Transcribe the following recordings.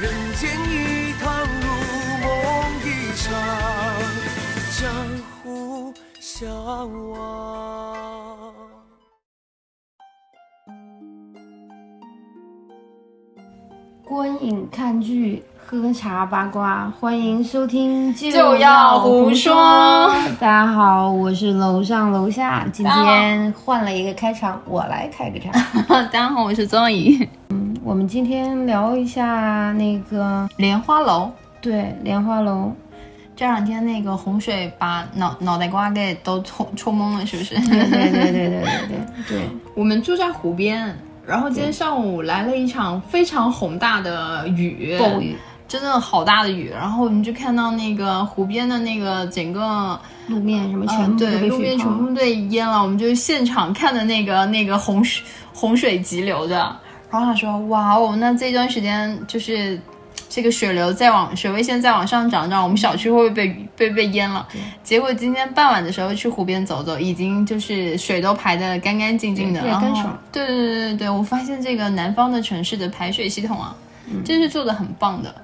人间一趟如梦一场，江湖相望。观影看剧，喝茶八卦，欢迎收听就就要胡说大家好，我是楼上楼下，今天换了一个开场，我来开个场。大家好，我是宗怡。我们今天聊一下那个莲花楼。对莲花楼。这两天那个洪水把脑脑袋瓜给都冲冲懵了是不是？对对对对对对对我们住在湖边然后今天上午来了一场非常宏大的雨。暴雨真的好大的雨然后我们就看到那个湖边的那个整个路面什么全部对路面全部被淹了我们就现场看的那个那个洪水洪水急流的。然后他说：“哇哦，那这段时间就是这个水流再往水位线再往上涨涨，我们小区会不会被被被淹了？”结果今天傍晚的时候去湖边走走，已经就是水都排得干干净净的，然后对对对对对对，我发现这个南方的城市的排水系统啊，真是做的很棒的，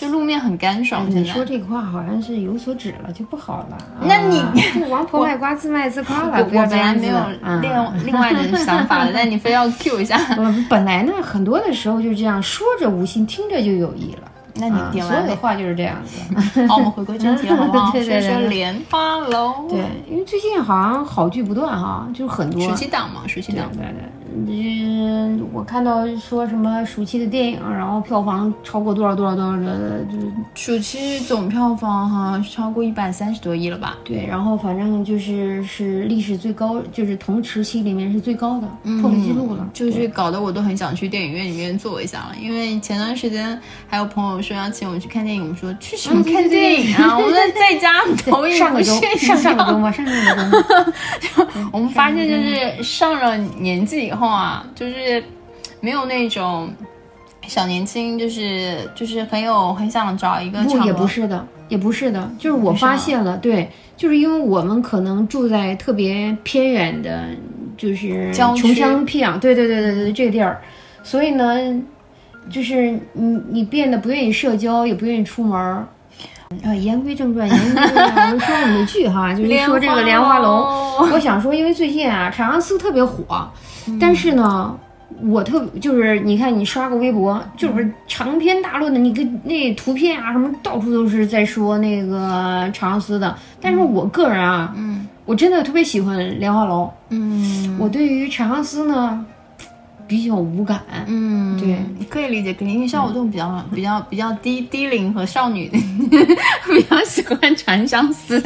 就路面很干爽。哎你说这个话好像是有所指了，就不好了。那你 王婆卖瓜自卖自夸了，我本来没有嗯另另外的想法的，但你非要 Q 一下，呃，本来呢，很多的时候就是这样，说着无心，听着就有意了。那你？所有的话就是这样子。好，我们回归正题了，好不好？对对对说说莲花楼，对，因为最近好像好剧不断哈，就是很多。暑期档嘛，暑期档。对对对，嗯，我看到说什么暑期的电影，然后票房超过多少多少多少的，就是暑期总票房哈超过一百三十多亿了吧？对，然后反正就是是历史最高，就是同时期里面是最高的，破了记录了。嗯就是搞得我都很想去电影院里面坐一下了，因为前段时间还有朋友说要请我去看电影，我们说去什么看电影啊？我们在家投影上个周上上个周耀。末，上上个周末，我们发现就是上了年纪以后啊，就是没有那种小年轻，就是就是很有很想找一个不也不是的，也不是的，就是我发现了，对，就是因为我们可能住在特别偏远的，就是穷乡僻壤，对对对对对，这个地儿，所以呢，就是你你变得不愿意社交，也不愿意出门儿。呃，言归正传，言归正传，我们说我们的剧哈，就是说这个 莲花楼。我想说，因为最近啊，长相思特别火，但是呢，我特就是你看你刷个微博，就是长篇大论的，你跟那图片啊什么，到处都是在说那个长相思的。但是我个人啊，嗯我真的特别喜欢莲花楼。嗯我对于长相思呢，比较无感。嗯，对，可以理解，肯定像我这种比较比较比较低低龄和少女，比较喜欢长相思。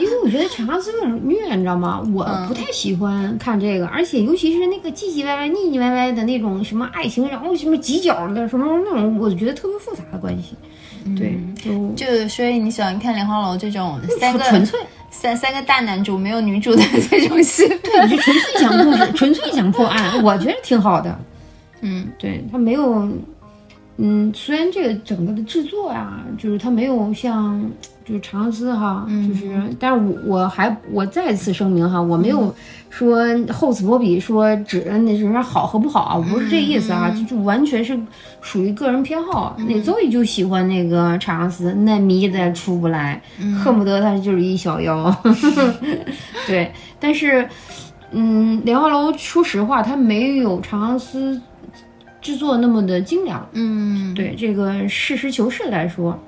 因为我觉得长相思有点虐，你知道吗？我嗯不太喜欢看这个，而且尤其是那个唧唧歪歪、腻腻歪歪的那种什么爱情，然后什么犄角的什么那种，我觉得特别复杂的关系。对，就就所以你喜欢看《莲花楼》这种三个纯粹，三三个大男主没有女主的这种戏？对，就纯粹讲故事，纯粹讲破案，我觉得挺好的。嗯对，他没有，嗯，虽然这个整个的制作啊、就是它没有像就是长相思哈，就是，但是我我还我再次声明哈，我没有说厚此薄彼，说指那什么好和不好啊，我不是这意思啊，就就完全是属于个人偏好。那邹宇就喜欢那个长相思，那迷的出不来，恨不得他就是一小妖。对，但是。嗯，莲花楼说实话，它没有长相思制作那么的精良。嗯对这个实事求是来说，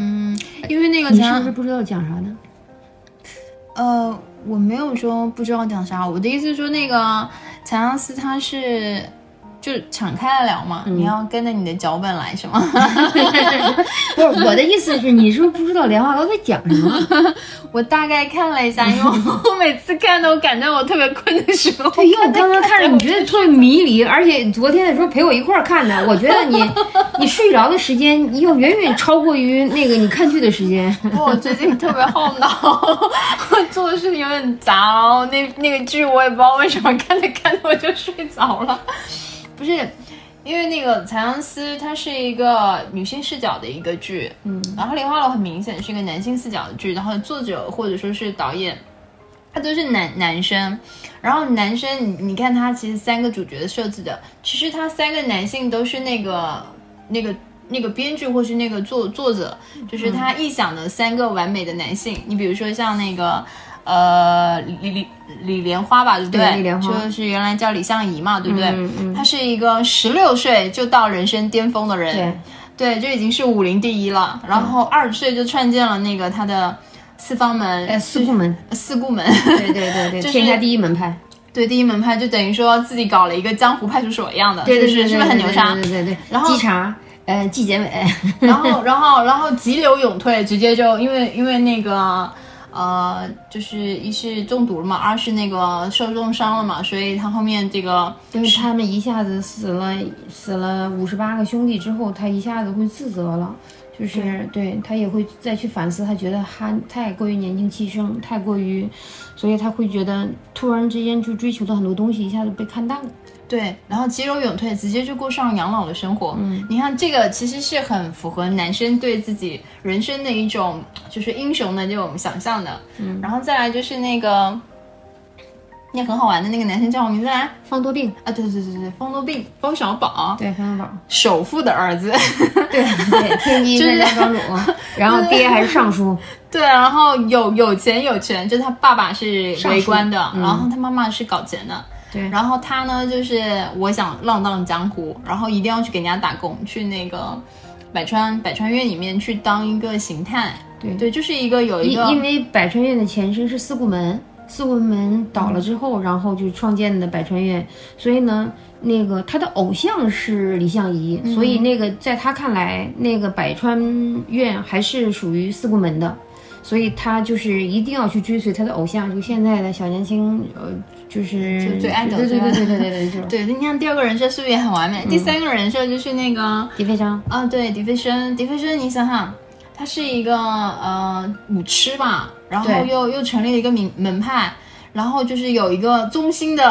嗯，因为那个你是长不是不知道讲啥呢？呃，我没有说不知道讲啥，我的意思是说那个长相思他是。就敞开了聊嘛，你要跟着你的脚本来是吗？不是我的意思是，你是不是不知道莲花楼在讲什么？我大概看了一下，因为我每次看都感觉我特别困的时候，对，因为我刚刚看着你觉得特别迷离，而且昨天的时候陪我一块儿看的，我觉得你 你睡着的时间要远远超过于那个你看剧的时间。我最近特别耗脑，我做的事情有点杂，然后那那个剧我也不知道为什么看着看着我就睡着了，不是。因为那个《残阳司》它是一个女性视角的一个剧，嗯，然后《莲花楼》很明显是一个男性视角的剧，然后作者或者说是导演，他都是男男生，然后男生你你看他其实三个主角的设置的，其实他三个男性都是那个那个那个编剧或是那个作作者，就是他臆想的三个完美的男性。你比如说像那个呃李李李莲花吧，对不对李莲花就是原来叫李相宜嘛，对不对？嗯嗯他是一个十六岁就到人生巅峰的人，对，对就已经是武林第一了。然后二十岁就创建了那个他的四方门，呃，四顾门，四顾门，对对对对，就是天下第一门派，对，第一门派就等于说自己搞了一个江湖派出所一样的，对对对，是是不是很牛叉？对对对，然后稽查，呃，纪检委，然后然后然后急流勇退，直接就因为因为那个。呃，就是一是中毒了嘛，二是那个受重伤了嘛，所以他后面这个就是他们一下子死了死了五十八个兄弟之后，他一下子会自责了，就是对他也会再去反思，他觉得他太过于年轻气盛，太过于，所以他会觉得突然之间就追求的很多东西一下子被看淡了。对，然后急流勇退，直接就过上养老的生活。嗯，你看这个其实是很符合男生对自己人生的一种就是英雄的这种想象的。嗯，然后再来就是那个，那很好玩的那个男生叫什么名字来？方多病啊，对对对对对，方多病，方小宝，对方小宝，首富的儿子。对对，天机三家庄主，然后爹还是尚书。对，然后有有钱有权，就他爸爸是为官的，然后他妈妈是搞钱的。对，然后他呢，就是我想浪荡江湖，然后一定要去给人家打工，去那个百川百川院里面去当一个刑探。对对，就是一个有一个，因为百川院的前身是四顾门，四顾门倒了之后，然后就创建的百川院，所以呢，那个他的偶像是李相夷，所以那个在他看来，那个百川院还是属于四顾门的。所以他就是一定要去追随他的偶像，就现在的小年轻，呃，就是最爱的，对对对对对对对，就是。对，你看第二个人设是不是也很完美？第三个人设就是那个迪飞生啊，对，迪飞生，迪飞生，你想想，他是一个呃舞痴吧，然后又又成立了一个名门派，然后就是有一个中心的，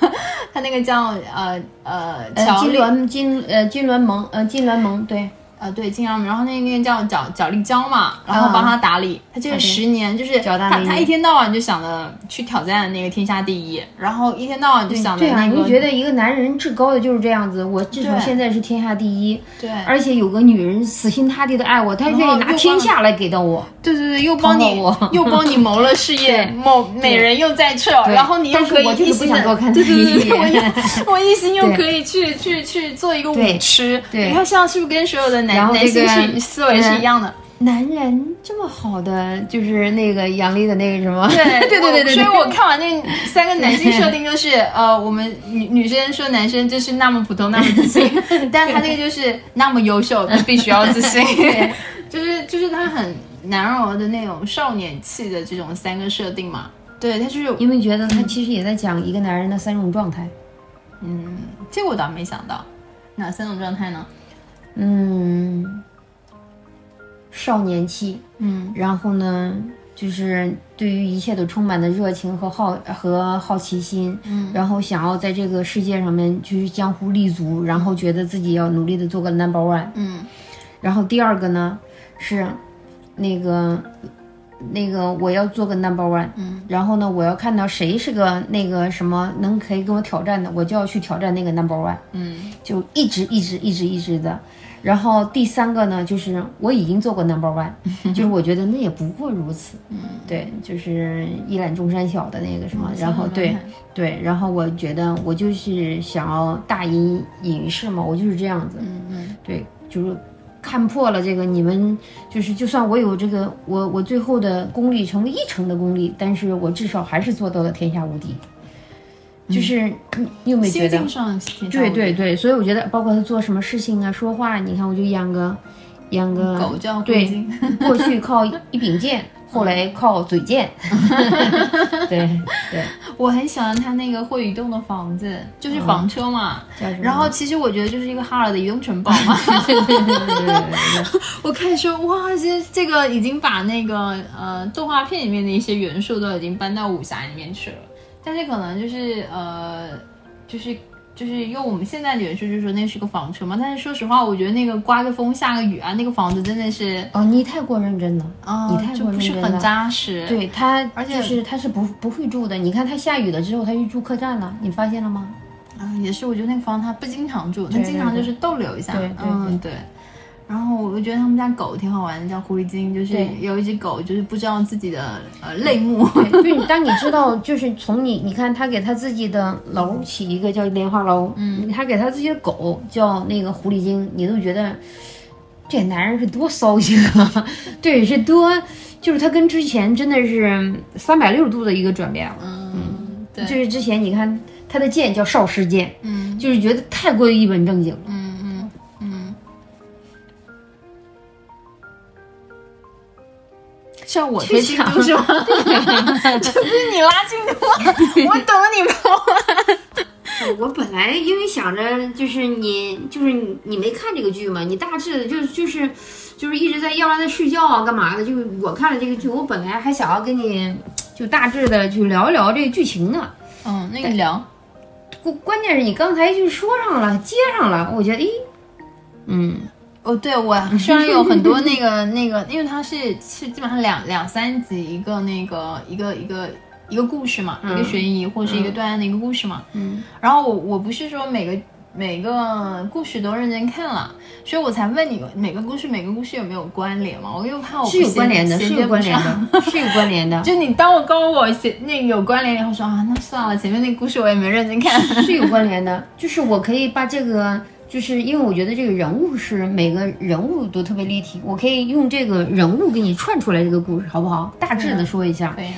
他那个叫呃呃金銮金呃金銮盟呃金銮盟对。呃，对，金阳，然后那那个叫角角力娇嘛，然后帮他打理，他这个十年就是他他一天到晚就想着去挑战那个天下第一，然后一天到晚就想着那个。你觉得一个男人至高的就是这样子，我至少现在是天下第一，对，而且有个女人死心塌地的爱我，她愿意拿天下来给到我，对对对，又帮你又帮你谋了事业，谋美人又在侧，然后你又可以一心多看对对对，我 我一心又可以去去去做一个舞痴，对，你看像是不是跟所有的男男性是思维是一样的？男人这么好的，就是那个杨笠的那个什么？对对对对对。所以我看完那三个男性设定，就是呃，我们女女生说男生就是那么普通，那么自信，但他那个就是那么优秀，必须要自信。就是就是他很男儿的那种少年气的这种三个设定嘛。对他就是因为觉得他其实也在讲一个男人的三种状态。嗯，这我倒没想到，哪三种状态呢？嗯，少年期，嗯，然后呢，就是对于一切都充满的热情和好和好奇心，嗯，然后想要在这个世界上面去江湖立足，然后觉得自己要努力的做个 number one，嗯，然后第二个呢是那个那个我要做个 number one，嗯，然后呢我要看到谁是个那个什么能可以跟我挑战的，我就要去挑战那个 number one，嗯，就一直一直一直一直的。然后第三个呢，就是我已经做过 number one，就是我觉得那也不过如此。嗯，对，就是一览众山小的那个什么。然后对对，然后我觉得我就是想要大隐隐于市嘛，我就是这样子。嗯嗯，对，就是看破了这个你们，就是就算我有这个我我最后的功力成为一成的功力，但是我至少还是做到了天下无敌。就是你，你有没有觉得？对对对，所以我觉得，包括他做什么事情啊，说话，你看，我就养个，养个狗叫对，过去靠一柄剑，后来靠嘴贱。对对，我很喜欢他那个会移动的房子，就是房车嘛。然后其实我觉得就是一个哈尔的移动城堡嘛。对对对对对。我开始说哇，这这个已经把那个呃动画片里面的一些元素都已经搬到武侠里面去了。但是可能就是呃，就是就是用我们现在的元素，就是说那是个房车嘛。但是说实话，我觉得那个刮个风下个雨啊，那个房子真的是哦，你太过认真了啊，你太过认真了，不是很扎实。对他，而且就是他是不不会住的。你看他下雨了之后，他去住客栈了，你发现了吗？啊，也是，我觉得那个房他不经常住，他经常就是逗留一下。对，嗯对。然后我就觉得他们家狗挺好玩的，叫狐狸精，就是对。有一只狗就是不知道自己的呃类目，就是你当你知道，就是从你你看他给他自己的楼起一个叫莲花楼，嗯，他给他自己的狗叫那个狐狸精，你都觉得这男人是多骚性啊，对，是多，就是他跟之前真的是三百六十度的一个转变了。嗯，对，就是之前你看他的剑叫少师剑，嗯。就是觉得太过于一本正经了。像我推进度是吗？这不是你拉进度吗？我等你们。我本来因为想着就是你就是你你没看这个剧嘛，你大致的就就是就是一直在要不然在睡觉啊干嘛的，就是我看了这个剧，我本来还想要跟你就大致的去聊一聊这个剧情呢。嗯，那个聊，关关键是你刚才就说上了，接上了，我觉得诶，嗯，哦，对我 虽然有很多那个 那个，因为它是是基本上两两三集一个那个一个一个一个故事嘛，一个悬疑或是一个断案的一个故事嘛。嗯，然后我我不是说每个每个故事都认真看了，所以我才问你每个故事每个故事有没有关联嘛？我又怕我不是有关联的，是有关联。的，是有关联的，就你当我告诉我写那个有关联以后说啊，那算了，前面那个故事我也没认真看。是有关联的，就是我可以把这个，就是因为我觉得这个人物是每个人物都特别立体，我可以用这个人物给你串出来这个故事，好不好？大致的说一下，对呀，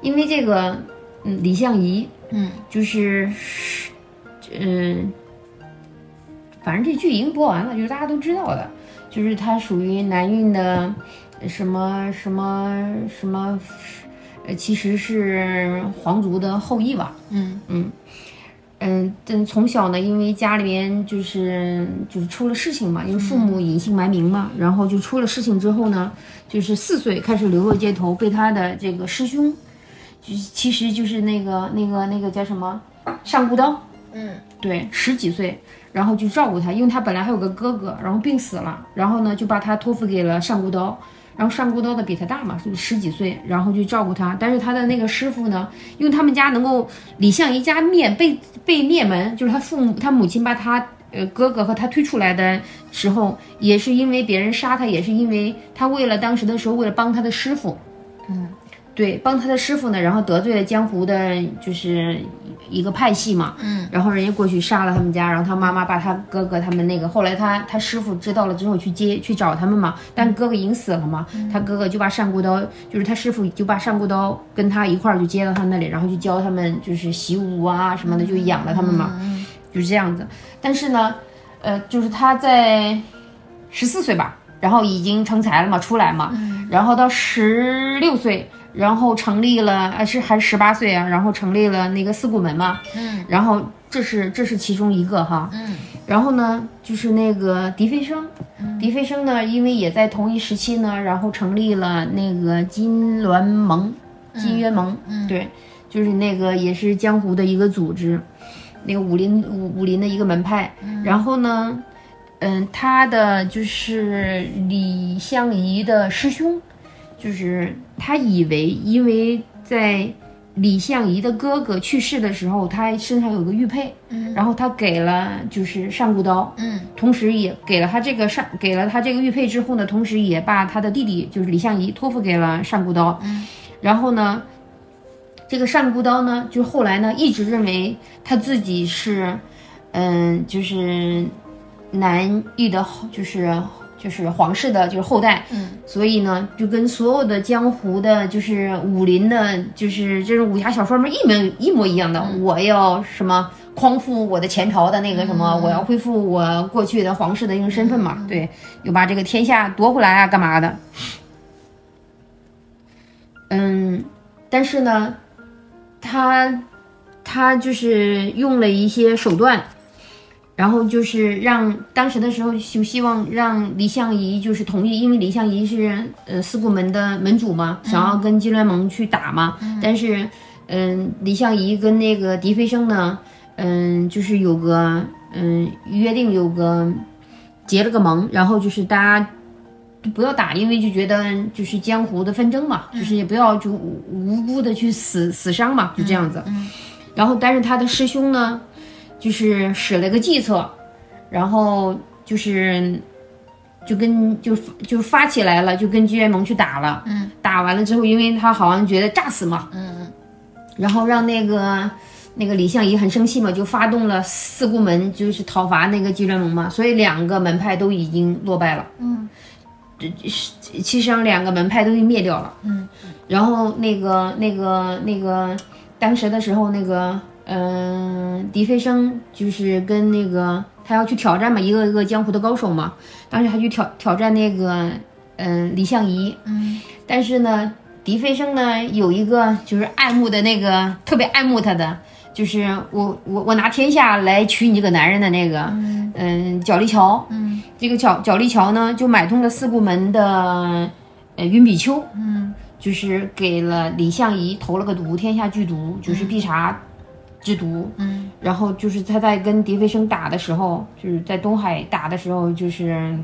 因为这个，嗯，李相夷嗯。就是，嗯，反正这剧已经播完了，就是大家都知道的，就是他属于南运的什么什么什么，呃，其实是皇族的后裔吧，嗯。嗯，但从小呢，因为家里面就是就是出了事情嘛，因为父母隐姓埋名嘛，然后就出了事情之后呢，就是四岁开始流落街头，被他的这个师兄，就其实就是那个那个那个叫什么上古刀，嗯。对，十几岁，然后就照顾他，因为他本来还有个哥哥，然后病死了，然后呢就把他托付给了上古刀，然后上古刀的比他大嘛，就十几岁，然后就照顾他。但是他的那个师傅呢，因为他们家能够李相夷家灭被被灭门，就是他父母他母亲把他呃哥哥和他推出来的时候，也是因为别人杀他，也是因为他为了当时的时候为了帮他的师傅，嗯对，帮他的师傅呢，然后得罪了江湖的，就是一个派系嘛，嗯然后人家过去杀了他们家，然后他妈妈把他哥哥他们那个，后来他他师傅知道了之后去接去找他们嘛，但哥哥已经死了嘛，他哥哥就把上古刀，就是他师傅就把上古刀跟他一块儿就接到他那里，然后就教他们就是习武啊什么的，就养了他们嘛，就是这样子。但是呢，呃，就是他在十四岁吧，然后已经成才了嘛，出来嘛，然后到十六岁。然后成立了，呃，是还是十八岁啊？然后成立了那个四顾门嘛，嗯。然后这是这是其中一个哈，嗯。然后呢，就是那个狄飞升，狄飞生呢，因为也在同一时期呢，然后成立了那个金銮盟、金渊盟，嗯。对，就是那个也是江湖的一个组织，那个武林武武林的一个门派。然后呢，嗯，他的就是李相夷的师兄，就是他以为因为在李相夷的哥哥去世的时候，他身上有个玉佩，然后他给了就是上古刀，嗯。同时也给了他这个上给了他这个玉佩之后呢，同时也把他的弟弟就是李相夷托付给了上古刀，然后呢，这个上古刀呢，就后来呢一直认为他自己是，嗯，就是南域的后，就是就是皇室的，就是后代，嗯，所以呢，就跟所有的江湖的，就是武林的，就是这种武侠小说们一模一模一样的，我要什么匡复我的前朝的那个什么，我要恢复我过去的皇室的一个身份嘛，对，又把这个天下夺回来啊，干嘛的？嗯，但是呢，他他就是用了一些手段，然后就是让当时的时候就希望让李相夷就是同意，因为李相夷是呃四顾门的门主嘛，想要跟金銮盟去打嘛，但是嗯，李相夷跟那个狄飞升呢，嗯，就是有个嗯约定，有个结了个盟，然后就是大家。就不要打，因为就觉得就是江湖的纷争嘛，就是也不要就无无辜的去死死伤嘛，就这样子。然后，但是他的师兄呢，就是使了个计策，然后就是就跟就就发起来了，就跟居元盟去打了。嗯，打完了之后，因为他好像觉得炸死嘛，嗯然后让那个那个李相夷很生气嘛，就发动了四顾门，就是讨伐那个居元盟嘛，所以两个门派都已经落败了。嗯，这是其实上两个门派都已经灭掉了。嗯，然后那个那个那个当时的时候，那个嗯、狄飞升就是跟那个他要去挑战嘛，一个一个江湖的高手嘛，当时他去挑挑战那个嗯、李相夷，嗯。但是呢，狄飞升呢有一个就是爱慕的那个特别爱慕他的，就是我我我拿天下来娶你这个男人的那个，嗯，角力桥，嗯。这个角角力桥呢就买通了四顾门的呃云比丘，嗯就是给了李相夷投了个毒，天下剧毒，就是必杀之毒。嗯然后就是他在跟狄飞生打的时候，就是在东海打的时候，就是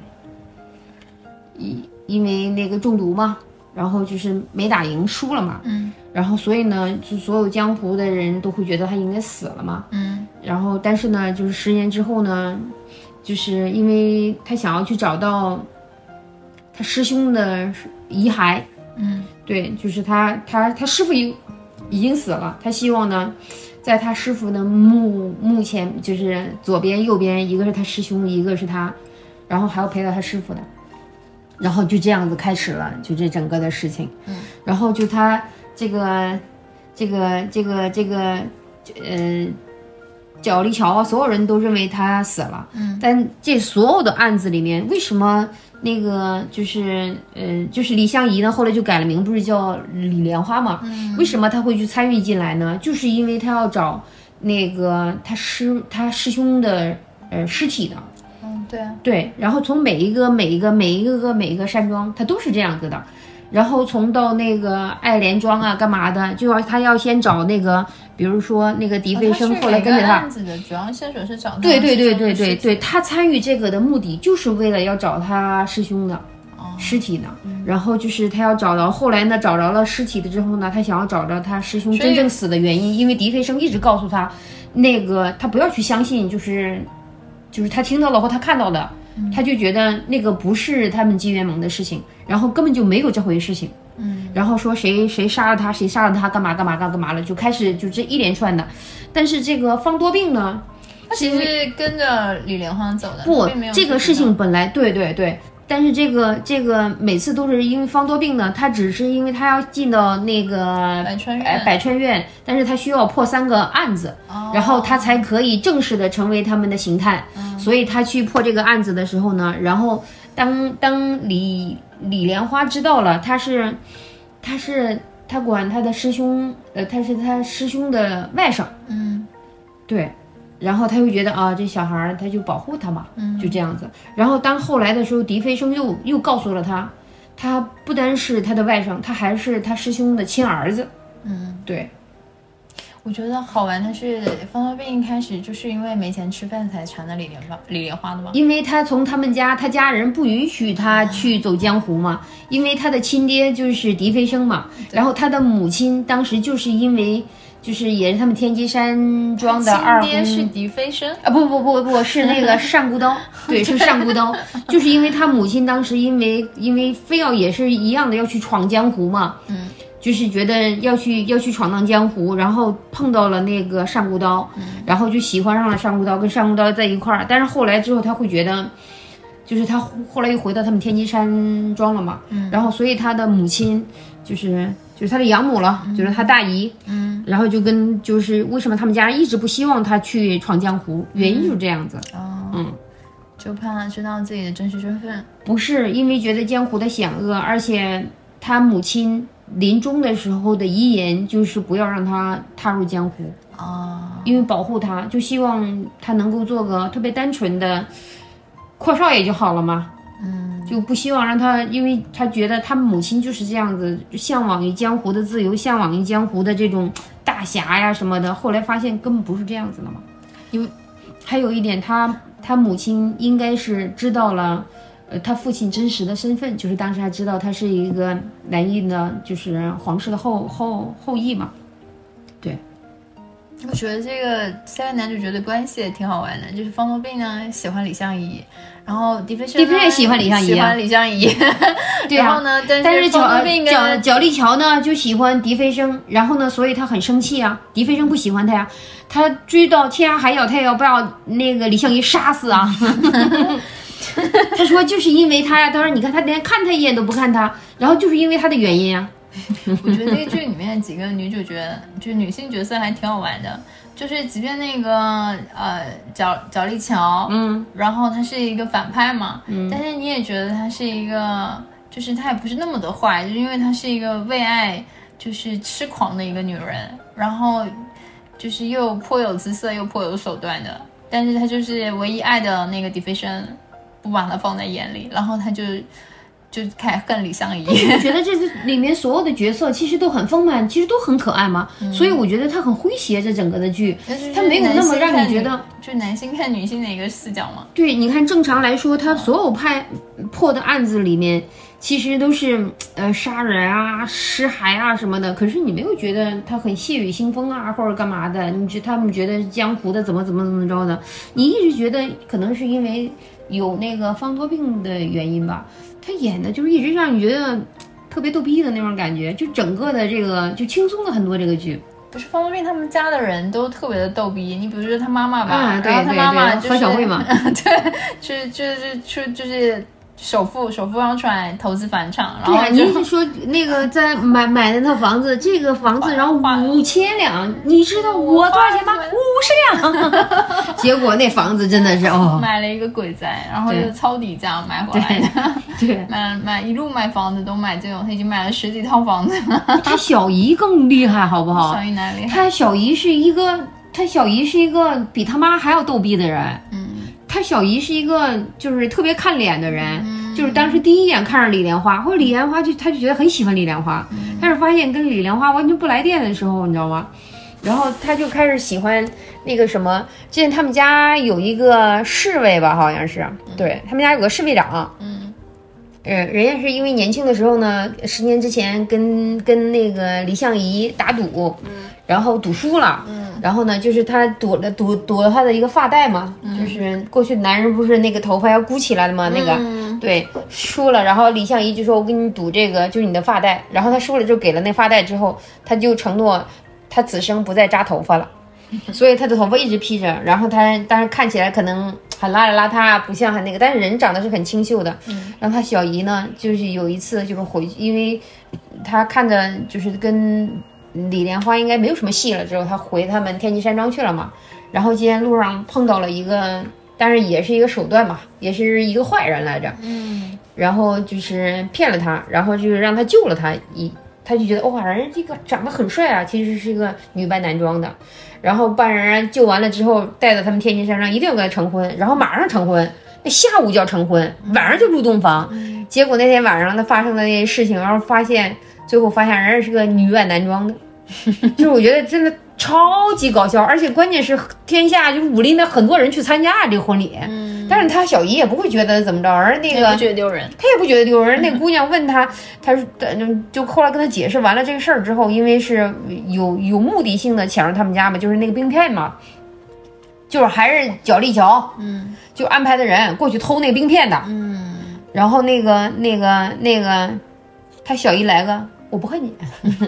因因为那个中毒嘛，然后就是没打赢，输了嘛。嗯然后所以呢，就所有江湖的人都会觉得他应该死了嘛。嗯然后但是呢，就是十年之后呢，就是因为他想要去找到他师兄的遗骸，嗯对，就是他他他师傅已已经死了，他希望呢，在他师傅的墓墓前，就是左边右边一个是他师兄，一个是他，然后还要陪到他师傅的，然后就这样子开始了，就这整个的事情，嗯，然后就他这个这个这个这个呃。角力桥啊，所有人都认为他死了，嗯，但这所有的案子里面，为什么那个就是呃，就是李相夷呢？后来就改了名，不是叫李莲花嘛？嗯为什么他会去参与进来呢？就是因为他要找那个他师他师兄的呃尸体的，嗯，对啊，对，然后从每一个每一个每一个个每一个山庄，他都是这样子的。然后从到那个爱莲庄啊，干嘛的，就要他要先找那个，比如说那个狄飞生，后来跟着他，案子的主要线索是找对对对对对对，他参与这个的目的就是为了要找他师兄的哦。尸体的，然后就是他要找到，后来呢找着了尸体的之后呢，他想要找着他师兄真正死的原因，因为狄飞生一直告诉他，那个他不要去相信，就是就是他听到了或他看到的，他就觉得那个不是他们金元盟的事情，然后根本就没有这回事情。嗯，然后说谁谁杀了他，谁杀了他，干嘛干嘛干干嘛了，就开始就这一连串的。但是这个方多病呢，他其实跟着李莲花走的，不这个事情本来对对对，但是这个这个每次都是因为方多病呢，他只是因为他要进到那个百川院哎百川院，但是他需要破三个案子，哦然后他才可以正式的成为他们的形态。所以他去破这个案子的时候呢，然后当当李李莲花知道了他是他是他管他的师兄，呃，他是他师兄的外甥，嗯对，然后他又觉得啊，这小孩儿他就保护他嘛，嗯就这样子。然后当后来的时候，狄飞生又又告诉了他，他不单是他的外甥，他还是他师兄的亲儿子。嗯，对，我觉得好玩的是方方病一开始就是因为没钱吃饭才缠的李莲花李莲花的吗？因为他从他们家，他家人不允许他去走江湖嘛，因为他的亲爹就是狄飞生嘛，然后他的母亲当时就是因为就是也是他们天机山庄的二亲爹是狄飞升，啊，不不不不是那个单孤刀，对，是单孤刀，就是因为他母亲当时因为因为非要也是一样的要去闯江湖嘛，嗯，就是觉得要去要去闯荡江湖，然后碰到了那个单孤刀，然后就喜欢上了单孤刀，跟单孤刀在一块儿，但是后来之后他会觉得。就是他后来又回到他们天机山庄了嘛，嗯然后所以他的母亲就是就是他的养母了，就是他大姨，嗯。然后就跟就是为什么他们家人一直不希望他去闯江湖，原因就是这样子，哦，嗯，就怕知道自己的真实身份，不是因为觉得江湖的险恶，而且他母亲临终的时候的遗言就是不要让他踏入江湖，哦，因为保护他，就希望他能够做个特别单纯的阔少爷就好了嘛。嗯就不希望让他，因为他觉得他母亲就是这样子，向往于江湖的自由，向往于江湖的这种大侠呀什么的。后来发现根本不是这样子的嘛，因为还有一点，他他母亲应该是知道了，呃，他父亲真实的身份，就是当时还知道他是一个南印的，就是皇室的后后后裔嘛。对我觉得这个三个男主角的关系也挺好玩的，就是方多病呢喜欢李相宜，然后狄飞生狄喜欢李相宜啊喜欢李相宜，对啊然后呢，但但是方角多病跟角角力桥呢就喜欢狄飞生，然后呢，所以他很生气啊。狄飞生不喜欢他呀，他追到天涯海角，他也要把那个李相宜杀死啊。他说就是因为他呀，他说你看他连看他一眼都不看他，然后就是因为他的原因啊。我觉得那个剧里面几个女主角，就是女性角色还挺好玩的。就是即便那个呃角角力乔，嗯，然后她是一个反派嘛，嗯，但是你也觉得她是一个，就是她也不是那么的坏，就是因为她是一个为爱就是痴狂的一个女人，然后就是又颇有姿色又颇有手段的，但是她就是唯一爱的那个狄飞生，不把她放在眼里，然后她就就开始恨李相宜。我觉得这次里面所有的角色其实都很丰满，其实都很可爱嘛，所以我觉得他很诙谐这整个的剧，他没有那么让你觉得。就男性看女性的一个视角嘛。对，你看正常来说，他所有派破的案子里面，其实都是呃杀人啊、尸骸啊什么的。可是你没有觉得他很血雨腥风啊，或者干嘛的？你觉他们觉得江湖的怎么怎么怎么着的？你一直觉得可能是因为有那个方多病的原因吧？他演的就是一直让你觉得特别逗逼的那种感觉，就整个的这个就轻松了很多这个剧。不是方多病他们家的人都特别的逗逼，你比如说他妈妈吧，啊对然后他妈妈就是何小慧嘛对，就 就就是就是就是首付首富要出来投资返场，然对啊，后就你是说那个 在买买的那房子，这个房子然后花五千两，你知道我多少钱吗？五十两。结果那房子真的是哦，买了一个鬼宅，然后对就抄底价买回来的，对，买买一路买房子都买这种，他已经买了十几套房子了，他小姨更厉害，好不好小？姨哪里？他小姨是一个，他小姨是一个比他妈还要逗逼的人。嗯，他小姨是一个就是特别看脸的人，就是当时第一眼看上李莲花，或者李莲花就他就觉得很喜欢李莲花，但是发现跟李莲花完全不来电的时候，你知道吗？然后他就开始喜欢那个什么，之前他们家有一个侍卫吧，好像是，对他们家有个侍卫长，嗯，呃，人家是因为年轻的时候呢，十年之前跟跟那个李相夷打赌，嗯，然后赌输了，嗯，然后呢，就是他赌了赌赌了他的一个发带嘛，就是过去男人不是那个头发要箍起来的吗？那个，对，输了，然后李相夷就说：“我跟你赌这个，就是你的发带。”然后他输了之后给了那发带之后，他就承诺他此生不再扎头发了。所以他的头发一直披着，然后他但是看起来可能很邋里邋遢，不像很那个，但是人长得是很清秀的。然后他小姨呢，就是有一次就是回，因为他看着就是跟李莲花应该没有什么戏了，之后他回他们天齐山庄去了嘛。然后今天路上碰到了一个，但是也是一个手段嘛，也是一个坏人来着。嗯，然后就是骗了他，然后就是让他救了他一，他就觉得哇，人这个长得很帅啊，其实是一个女扮男装的。然后把人救完了之后，带到他们天津山庄，一定要跟他成婚，然后马上成婚，那下午就要成婚，晚上就入洞房。结果那天晚上他发生的那些事情，然后发现最后发现人家是个女扮男装的，就是我觉得真的超级搞笑，而且关键是天下就武林的很多人去参加这个婚礼，但是他小姨也不会觉得怎么着，而那个也不觉得丢人。他也不觉得丢人。那姑娘问他，他说，嗯就后来跟他解释完了这个事儿之后，因为是有有目的性的抢入他们家嘛，就是那个冰片嘛，就是还是脚力桥，嗯就安排的人过去偷那个冰片的。嗯，然后那个那个那个，他小姨来个，我不会你。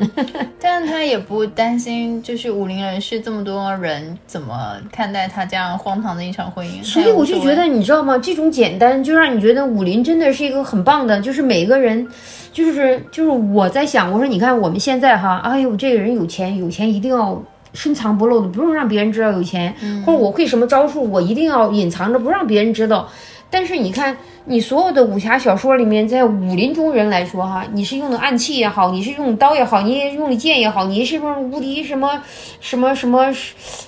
但他也不担心，就是武林人士这么多人怎么看待他这样荒唐的一场婚姻。所以我就觉得，你知道吗？这种简单就让你觉得武林真的是一个很棒的，就是每个人，就是就是我在想，我说你看我们现在哈，哎呦，这个人有钱，有钱一定要深藏不露的，不用让别人知道有钱，或者我会什么招数，我一定要隐藏着，不让别人知道。但是你看，你所有的武侠小说里面，在武林中人来说哈，你是用的暗器也好，你是用刀也好，你也用的剑也好，你是不是无敌什么什么什么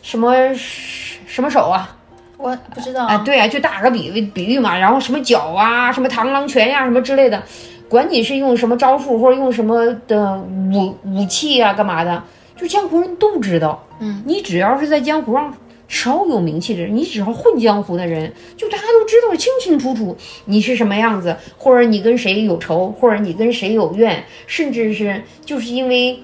什么什么手啊？我不知道啊，对啊，就打个比比喻嘛，然后什么脚啊，什么螳螂拳呀、什么之类的，管你是用什么招数或者用什么的武武器啊，干嘛的，就江湖人都知道。嗯，你只要是在江湖上稍有名气的人，你只要混江湖的人，就大家都知道清清楚楚你是什么样子，或者你跟谁有仇，或者你跟谁有怨，甚至是就是因为。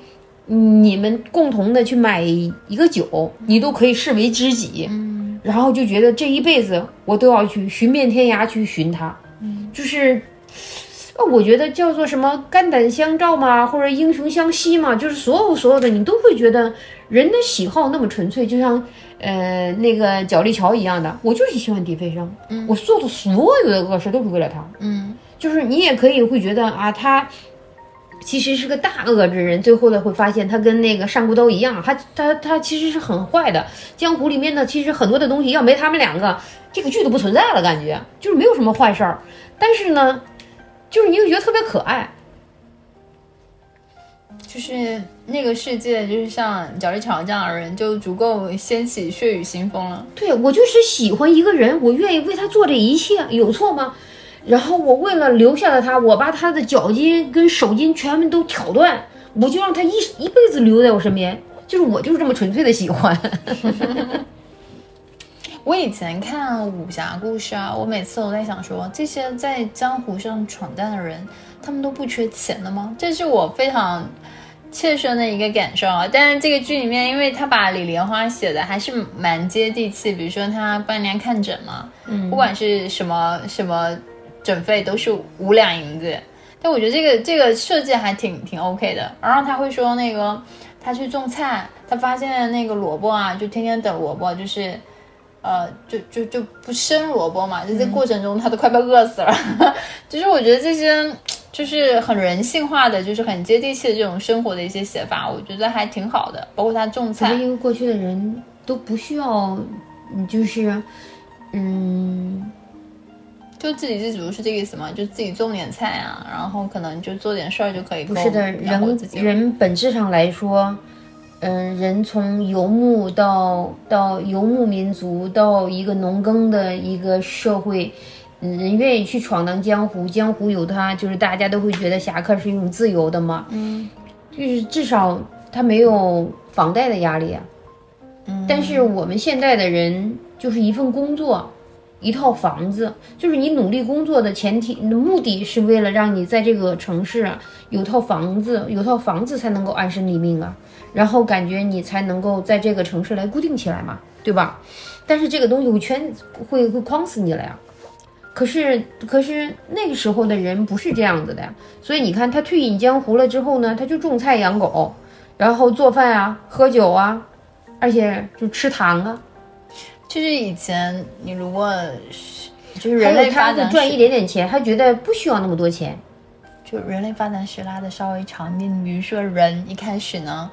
你们共同的去买一个酒，你都可以视为知己，嗯然后就觉得这一辈子我都要去寻遍天涯去寻他，嗯就是。呃，我觉得叫做什么肝胆相照嘛，或者英雄相惜嘛，就是所有所有的，你都会觉得人的喜好那么纯粹，就像呃那个角力桥一样的，我就是喜欢狄飞升，我做的所有的恶事都是为了他，嗯。就是你也可以会觉得啊，他其实是个大恶之人，最后呢会发现他跟那个上古刀一样，他他他其实是很坏的。江湖里面呢，其实很多的东西要没他们两个，这个剧都不存在了，感觉就是没有什么坏事儿。但是呢，就是你又觉得特别可爱，就是那个世界，就是像角力桥这样的人，就足够掀起血雨腥风了。对我就是喜欢一个人，我愿意为他做这一切，有错吗？然后我为了留下了他，我把他的脚筋跟手筋全部都挑断，我就让他一一辈子留在我身边。就是我就是这么纯粹的喜欢。我以前看武侠故事啊，我每次都在想说，这些在江湖上闯荡的人，他们都不缺钱的吗？这是我非常切身的一个感受啊。但是这个剧里面，因为他把李莲花写的还是蛮接地气，比如说他半年看诊嘛，嗯，不管是什么什么诊费都是五两银子。但我觉得这个这个设计还挺挺 OK 的。然后他会说那个他去种菜，他发现那个萝卜啊，就天天等萝卜，就是。呃，就就就不生萝卜嘛，就在过程中他都快被饿死了。就是我觉得这些就是很人性化的，就是很接地气的这种生活的一些写法，我觉得还挺好的。包括他种菜，因为过去的人都不需要，你，就是，嗯，就自给自足是这个意思吗？就自己种点菜啊，然后可能就做点事儿就可以不是的，人人本质上来说。嗯，人从游牧到到游牧民族，到一个农耕的一个社会，嗯，人愿意去闯荡江湖，江湖有他，就是大家都会觉得侠客是一种自由的嘛，嗯，就是至少他没有房贷的压力啊，嗯，但是我们现在的人就是一份工作，一套房子，就是你努力工作的前提目的是为了让你在这个城市有套房子，有套房子才能够安身立命啊。然后感觉你才能够在这个城市来固定起来嘛，对吧？但是这个东西会圈会会框死你了呀。可是可是那个时候的人不是这样子的呀。所以你看他退隐江湖了之后呢，他就种菜养狗，然后做饭啊，喝酒啊，而且就吃糖啊。就是以前你如果就是人类发展赚一点点钱，他觉得不需要那么多钱。就人类发展史拉的稍微长一点，比如说人一开始呢。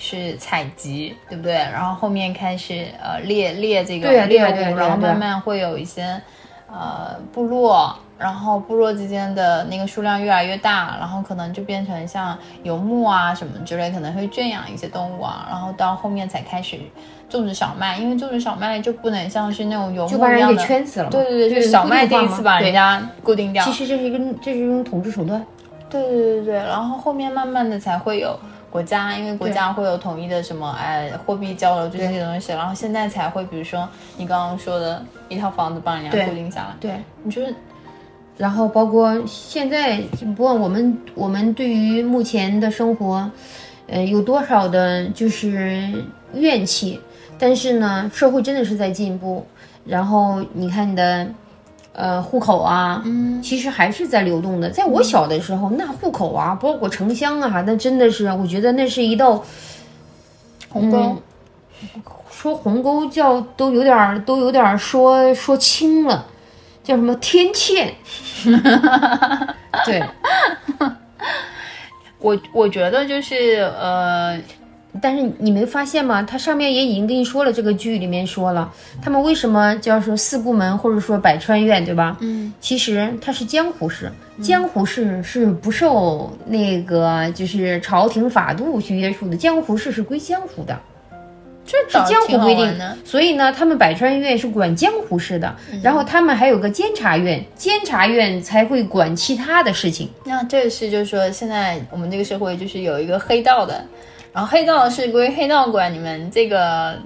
是采集，对不对？然后后面开始呃猎猎这个猎物，然后慢慢会有一些呃部落，然后部落之间的那个数量越来越大，然后可能就变成像游牧啊什么之类，可能会圈养一些动物啊，然后到后面才开始种植小麦，因为种植小麦就不能像是那种游牧一样的，圈死了。对对对，就小麦第一次把人家固定掉。其实这是一个这是一种统治手段。对对对对，然后后面慢慢的才会有。国家，因为国家会有统一的什么哎货币交流这些东西，然后现在才会，比如说你刚刚说的一套房子帮人家固定下来。对，你觉得？然后包括现在，不管我们我们对于目前的生活，呃，有多少的就是怨气，但是呢，社会真的是在进步。然后你看你的。呃，户口啊，嗯，其实还是在流动的。在我小的时候，那户口啊，包括城乡啊，那真的是，我觉得那是一道鸿沟。说鸿沟叫都有点都有点说说轻了，叫什么天堑？对，我我觉得就是呃。但是你没发现吗？它上面也已经跟你说了，这个剧里面说了，他们为什么叫说四部门或者说百川院，对吧？嗯，其实它是江湖事，江湖事是不受那个就是朝廷法度去约束的，江湖事是归江湖的，这是江湖规定。所以呢，他们百川院是管江湖事的，然后他们还有个监察院，监察院才会管其他的事情。那这是就是说，现在我们这个社会就是有一个黑道的。然后黑道是归黑道管，你们这个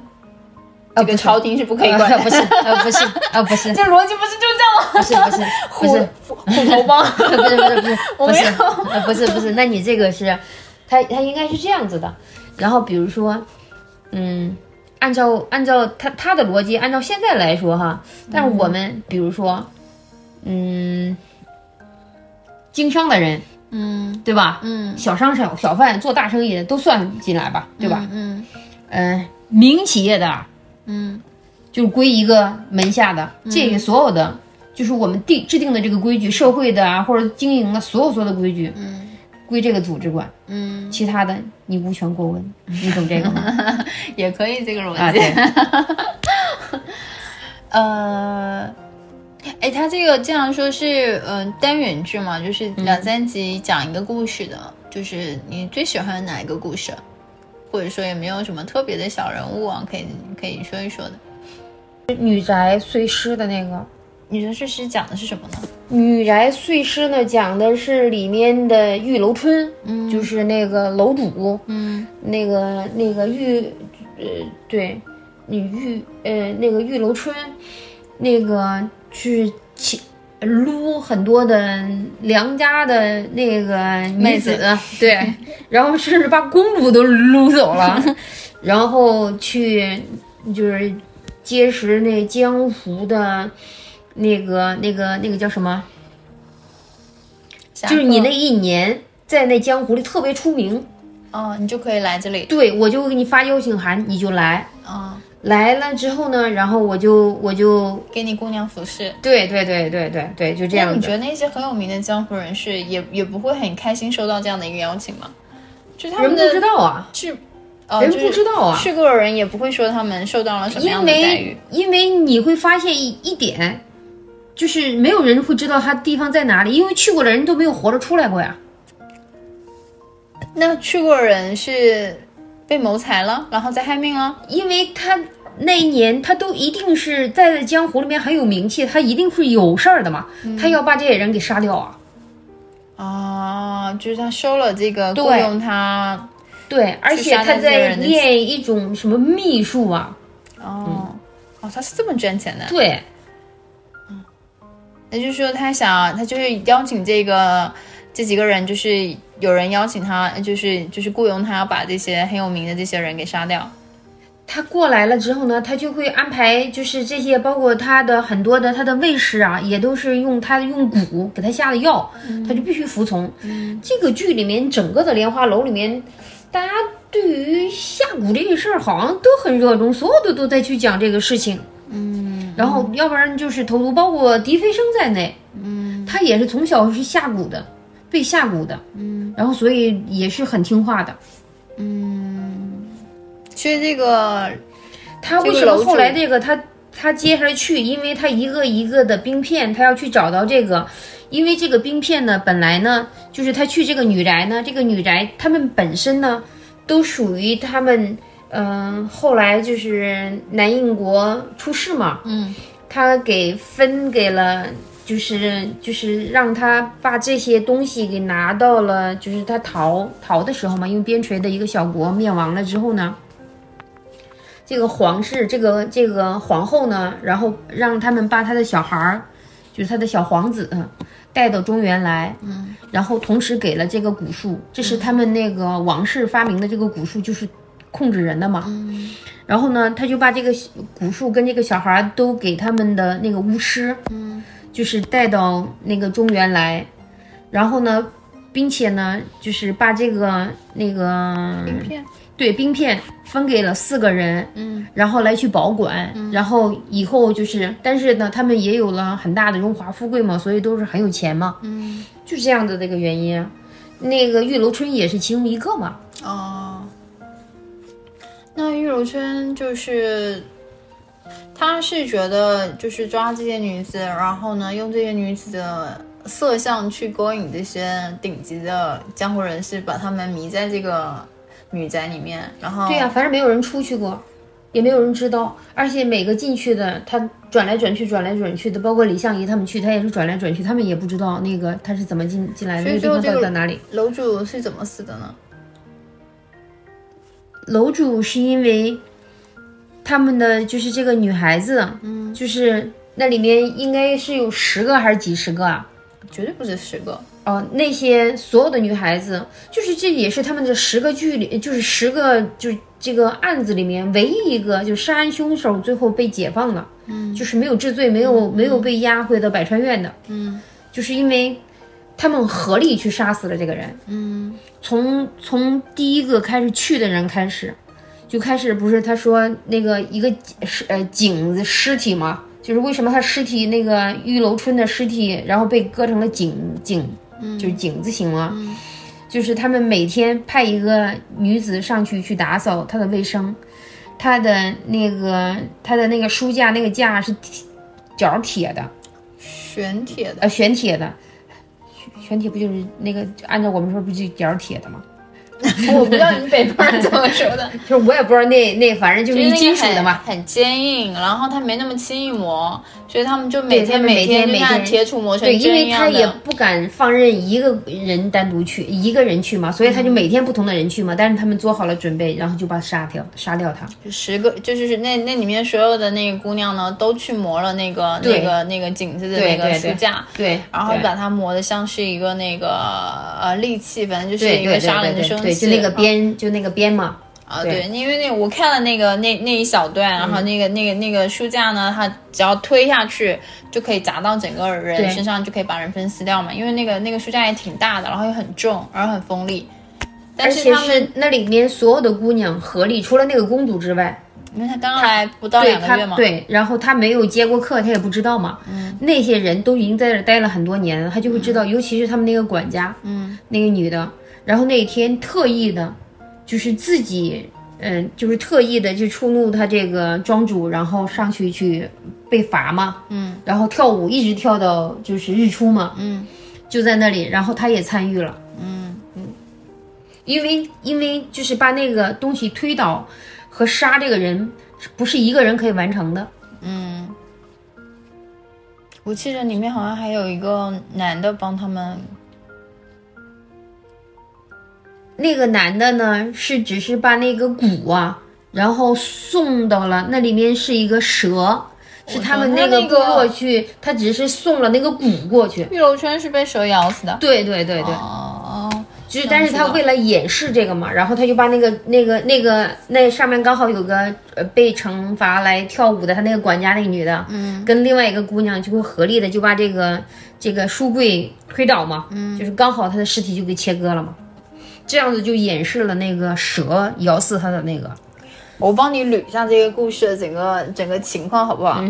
这个朝廷是不可以管的，不是，呃，不是，呃，不是，这逻辑不是就这样吗？不是，不是，不是。虎头帮，不是，不是，不是，我没有，呃，不是，不是，那你这个是，他他应该是这样子的。然后比如说，嗯，按照按照他他的逻辑，按照现在来说哈，但是我们比如说，嗯，经商的人，嗯对吧？嗯小商小小贩做大生意的都算进来吧，对吧？嗯嗯、民营企业的，嗯就是归一个门下的，这个所有的就是我们定制定的这个规矩，社会的啊或者经营的所有所有的规矩，嗯归这个组织管，嗯，其他的你无权过问，你懂这个吗？也可以这个逻辑。啊，对，呃，哎，他这个这样说是呃单元剧嘛，就是两三集讲一个故事的，就是你最喜欢哪一个故事？或者说有没有什么特别的小人物啊，可以可以说一说的？女宅碎尸的那个。女宅碎尸讲的是什么呢？女宅碎尸呢，讲的是里面的玉楼春，嗯就是那个楼主，嗯那个那个玉，呃，对，你玉呃那个玉楼春，那个去请撸很多的良家的那个女妹子子，对，然后甚至把公主都撸走了，然后去就是结识那江湖的。那个、那个、那个叫什么？就是你那一年在那江湖里特别出名，哦，你就可以来这里。对我就给你发邀请函，你就来。啊、来了之后呢，然后我就我就给你姑娘服侍。对对对对对对，就这样你觉得那些很有名的江湖人士也也不会很开心收到这样的一个邀请吗？就他们不知道啊，是，呃，人就是不知道啊，去过的人也不会说他们受到了什么样因的待遇为。因为你会发现一一点，就是没有人会知道他地方在哪里，因为去过的人都没有活着出来过呀。那去过的人是被谋财了，然后再害命了。因为他那一年他都一定是在江湖里面很有名气，他一定是有事儿的嘛，嗯他要把这些人给杀掉啊。啊，就是他收了这个雇佣他，对，而且他在练一种什么秘术啊？哦、哦，他是这么赚钱的。对，嗯也就是说，他想，他就是邀请这个这几个人，就是有人邀请他，就是就是雇佣他，要把这些很有名的这些人给杀掉。他过来了之后呢，他就会安排，就是这些，包括他的很多的他的卫士啊，也都是用他用蛊给他下的药，他就必须服从。这个剧里面整个的莲花楼里面，大家对于下蛊这个事儿好像都很热衷，所有的都在去讲这个事情。嗯然后要不然就是投毒，包括狄飞升在内，嗯他也是从小是下蛊的，被下蛊的，嗯。然后所以也是很听话的。嗯，所以这个他为什么后来这个他他接下来去，因为他一个一个的冰片，他要去找到这个，因为这个冰片呢，本来呢就是他去这个女宅呢，这个女宅他们本身呢都属于他们，嗯、后来就是南印国出事嘛，嗯。他给分给了。就是就是让他把这些东西给拿到了，就是他逃逃的时候嘛，因为边陲的一个小国灭亡了之后呢，这个皇室，这个这个皇后呢，然后让他们把他的小孩儿，就是他的小皇子带到中原来，嗯，然后同时给了这个蛊术，这是他们那个王室发明的这个蛊术，就是控制人的嘛。嗯然后呢，他就把这个蛊术跟这个小孩儿都给他们的那个巫师，嗯就是带到那个中原来，然后呢，并且呢，就是把这个那个冰片，对冰片分给了四个人，嗯。然后来去保管，然后以后就是，但是呢，他们也有了很大的荣华富贵嘛，所以都是很有钱嘛，嗯。就是这样的这个原因。啊。那个玉楼春也是其中一个嘛，哦，那玉楼春就是。他是觉得就是抓这些女子，然后呢，用这些女子的色相去勾引这些顶级的江湖人士，把他们迷在这个女宅里面，然后对呀、反正没有人出去过，也没有人知道，而且每个进去的他转来转去，转来转去的，包括李相夷他们去，他也是转来转去，他们也不知道那个他是怎么进进来的，所以那个地方最后这个到底在哪里。楼主是怎么死的呢？楼主是因为他们的就是这个女孩子，嗯，就是那里面应该是有十个还是几十个啊？绝对不止十个。哦，那些所有的女孩子，就是这也是他们的十个剧里，就是十个就是这个案子里面唯一一个，就杀人凶手最后被解放了，嗯，就是没有治罪，没有没有被押回到百川院的，嗯，就是因为他们合力去杀死了这个人，嗯，从从第一个开始去的人开始，就开始不是他说那个一个尸呃井子尸体嘛，就是为什么他尸体那个玉楼春的尸体，然后被割成了井井。就是井字形嘛，就是他们每天派一个女子上去去打扫她的卫生，她的那个她的那个书架那个架是角铁的，玄铁的，呃，玄铁的，玄铁不就是那个按照我们说不就角铁的吗？我不知道你北方人怎么说的，就是我也不知道那那反正就是一金属的嘛，很坚硬，然后它没那么轻易磨，所以他们就每天每天每天铁杵磨成对，因为他也不敢放任一个人单独去，一个人去嘛，所以他就每天不同的人去嘛，但是他们做好了准备，然后就把杀掉，杀掉他。十个就是那那里面所有的那个姑娘呢，都去磨了那个那个那个井子的那个书架，对，然后把它磨的像是一个那个呃利器，反正就是一个杀人的凶器。就那个鞭，就那个编嘛。啊，对，因为那我看了那个那那一小段，然后那个那个那个书架呢，它只要推下去就可以砸到整个人身上，就可以把人分撕掉嘛。因为那个那个书架也挺大的，然后又很重，然后很锋利。但是他们那里面所有的姑娘合力，除了那个公主之外，因为她刚来不到两个月嘛。对，然后她没有接过课，她也不知道嘛。嗯。那些人都已经在这待了很多年了，她就会知道，尤其是他们那个管家，嗯，那个女的。然后那一天特意的，就是自己，嗯，就是特意的去触怒他这个庄主，然后上去去被罚嘛，嗯，然后跳舞一直跳到就是日出嘛，嗯，就在那里，然后他也参与了，嗯嗯，因为因为就是把那个东西推倒和杀这个人，不是一个人可以完成的，嗯，我记得里面好像还有一个男的帮他们。那个男的呢，是只是把那个鼓啊，然后送到了那里面是一个蛇，是他们那个部落去，他只是送了那个鼓过去。玉楼春是被蛇咬死的。对对对对。哦。就是，但是他为了掩饰这个嘛，然后他就把那个那个那个那上面刚好有个呃被惩罚来跳舞的他那个管家那个女的，嗯，跟另外一个姑娘就会合力的就把这个这个书柜推倒嘛，嗯，就是刚好他的尸体就给切割了嘛。这样子就演示了那个蛇咬死他的那个，我帮你捋一下这个故事的整个整个情况好不好？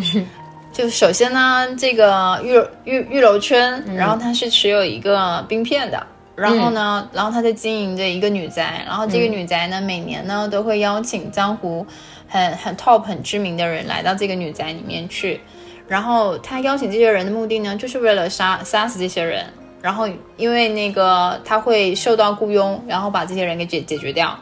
就首先呢，这个玉玉玉楼春，然后他是持有一个冰片的，然后呢，然后他在经营着一个女宅，然后这个女宅呢，每年呢都会邀请江湖很很 top 很知名的人来到这个女宅里面去，然后他邀请这些人的目的呢，就是为了杀杀死这些人。然后，因为那个他会受到雇佣，然后把这些人给解解决掉，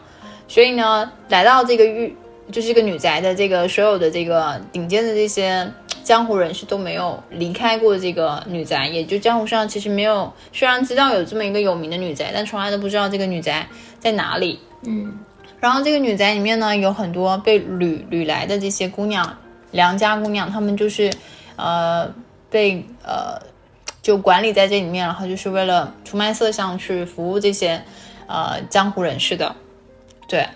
所以呢，来到这个玉，就是这个女宅的这个所有的这个顶尖的这些江湖人士都没有离开过这个女宅，也就江湖上其实没有，虽然知道有这么一个有名的女宅，但从来都不知道这个女宅在哪里。嗯，然后这个女宅里面呢，有很多被掳掳来的这些姑娘，良家姑娘，她们就是，呃，被呃。就管理在这里面，然后就是为了出卖色相去服务这些，呃，江湖人士的，对，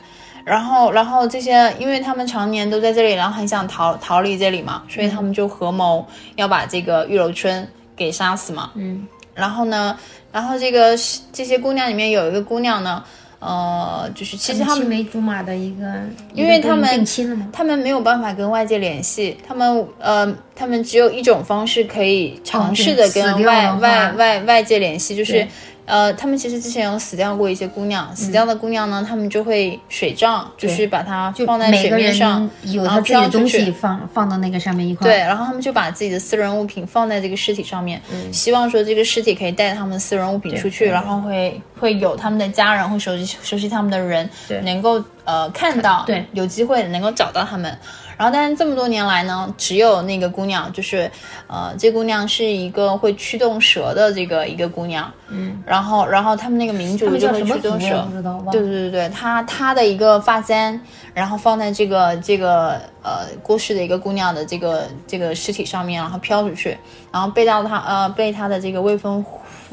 然后，然后这些，因为他们常年都在这里，然后很想逃逃离这里嘛，所以他们就合谋要把这个玉楼春给杀死嘛，嗯，然后呢，然后这个这些姑娘里面有一个姑娘呢。呃，就是其实他们青梅竹马的一个，因为他们他们没有办法跟外界联系，他们呃，他们只有一种方式可以尝试的跟外外外外界联系，就是。呃，他们其实之前有死掉过一些姑娘，死掉的姑娘呢，他们就会水葬，就是把它放在水面上，有他自己的东西放放到那个上面一块。对，然后他们就把自己的私人物品放在这个尸体上面，希望说这个尸体可以带他们私人物品出去，然后会会有他们的家人会熟悉熟悉他们的人，能够呃看到，对，有机会能够找到他们。然后，但是这么多年来呢，只有那个姑娘，就是呃，这姑娘是一个会驱动蛇的这个一个姑娘。嗯。然后，然后他们那个民族就会驱动蛇。对对对对，她她的一个发簪，然后放在这个这个呃过世的一个姑娘的这个这个尸体上面，然后飘出去，然后被到她呃被她的这个未婚。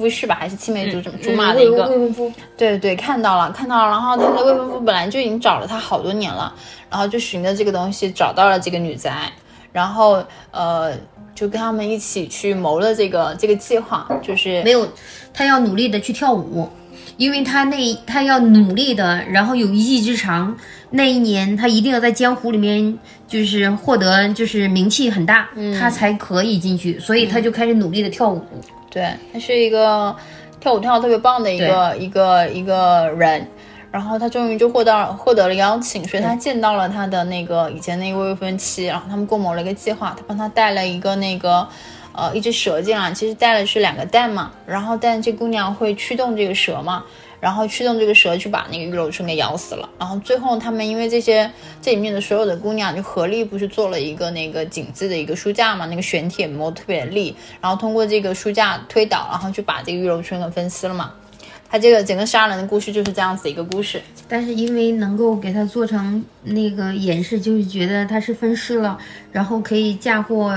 夫是吧？还是青梅竹竹马的一个？未婚夫。对对，看到了，看到了。然后他的未婚夫本来就已经找了他好多年了，然后就循着这个东西找到了这个女宅，然后呃，就跟他们一起去谋了这个这个计划，就是没有，他要努力的去跳舞，因为他那他要努力的，然后有一技之长，那一年他一定要在江湖里面就是获得就是名气很大，他才可以进去，所以他就开始努力的跳舞。对他是一个跳舞跳的特别棒的一个一个一个人，然后他终于就获得获得了邀请，所以他见到了他的那个以前那个未婚妻，然后他们共谋了一个计划，他帮他带了一个那个呃一只蛇进来，其实带的是两个蛋嘛，然后但这姑娘会驱动这个蛇嘛。然后驱动这个蛇去把那个玉楼春给咬死了。然后最后他们因为这些这里面的所有的姑娘就合力不是做了一个那个井字的一个书架嘛，那个玄铁磨特别利，然后通过这个书架推倒，然后就把这个玉楼春给分尸了嘛。他这个整个杀人的故事就是这样子一个故事。但是因为能够给他做成那个演示，就是觉得他是分尸了，然后可以嫁祸，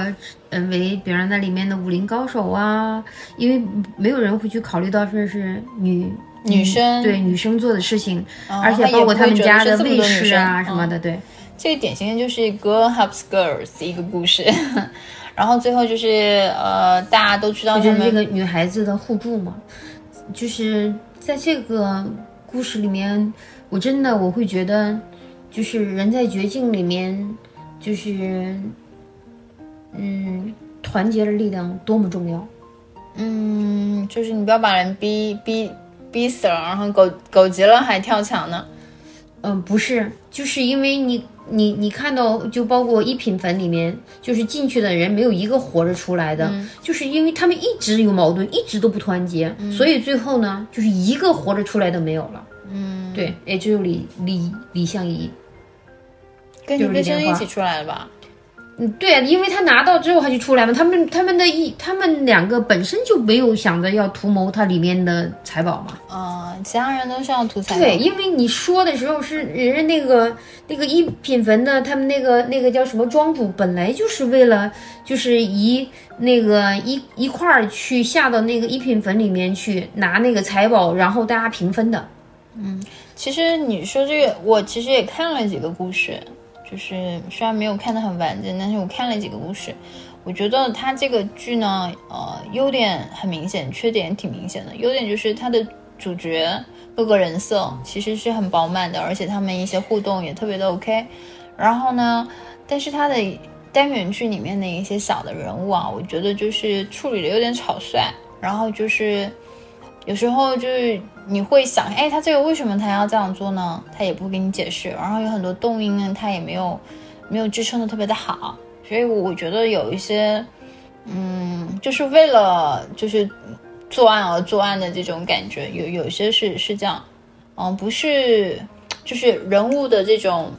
嗯，为比如那里面的武林高手啊，因为没有人会去考虑到说是女。女生对女生做的事情，而且包括他们家的卫士啊什么的，对，这个典型的就是 girl helps girls 一个故事，然后最后就是呃，大家都知道就是这个女孩子的互助嘛，就是在这个故事里面，我真的我会觉得，就是人在绝境里面，就是嗯，团结的力量多么重要，嗯，就是你不要把人逼逼。逼死了，然后狗狗急了还跳墙呢。嗯，不是，就是因为你你你看到，就包括一品坟里面，就是进去的人没有一个活着出来的，就是因为他们一直有矛盾，一直都不团结，所以最后呢，就是一个活着出来的没有了。嗯，对，也只有李李李相夷，跟你跟先生一起出来了吧？嗯，对，因为他拿到之后他就出来嘛，他们他们的一他们两个本身就没有想着要图谋它里面的财宝嘛。啊，其他人都是要图财。对，因为你说的时候是人家那个那个一品坟的，他们那个那个叫什么庄主，本来就是为了就是一那个一一块儿去下到那个一品坟里面去拿那个财宝，然后大家平分的。嗯，其实你说这个，我其实也看了几个故事。就是虽然没有看得很完整，但是我看了几个故事，我觉得它这个剧呢，呃，优点很明显，缺点挺明显的。优点就是它的主角各个人设其实是很饱满的，而且他们一些互动也特别的 OK。然后呢，但是它的单元剧里面的一些小的人物啊，我觉得就是处理的有点草率，然后就是有时候就是。你会想，哎，他这个为什么他要这样做呢？他也不给你解释，然后有很多动因呢，他也没有没有支撑的特别的好，所以我觉得有一些，嗯，就是为了就是作案而作案的这种感觉，有有些是是这样，嗯，不是，就是人物的这种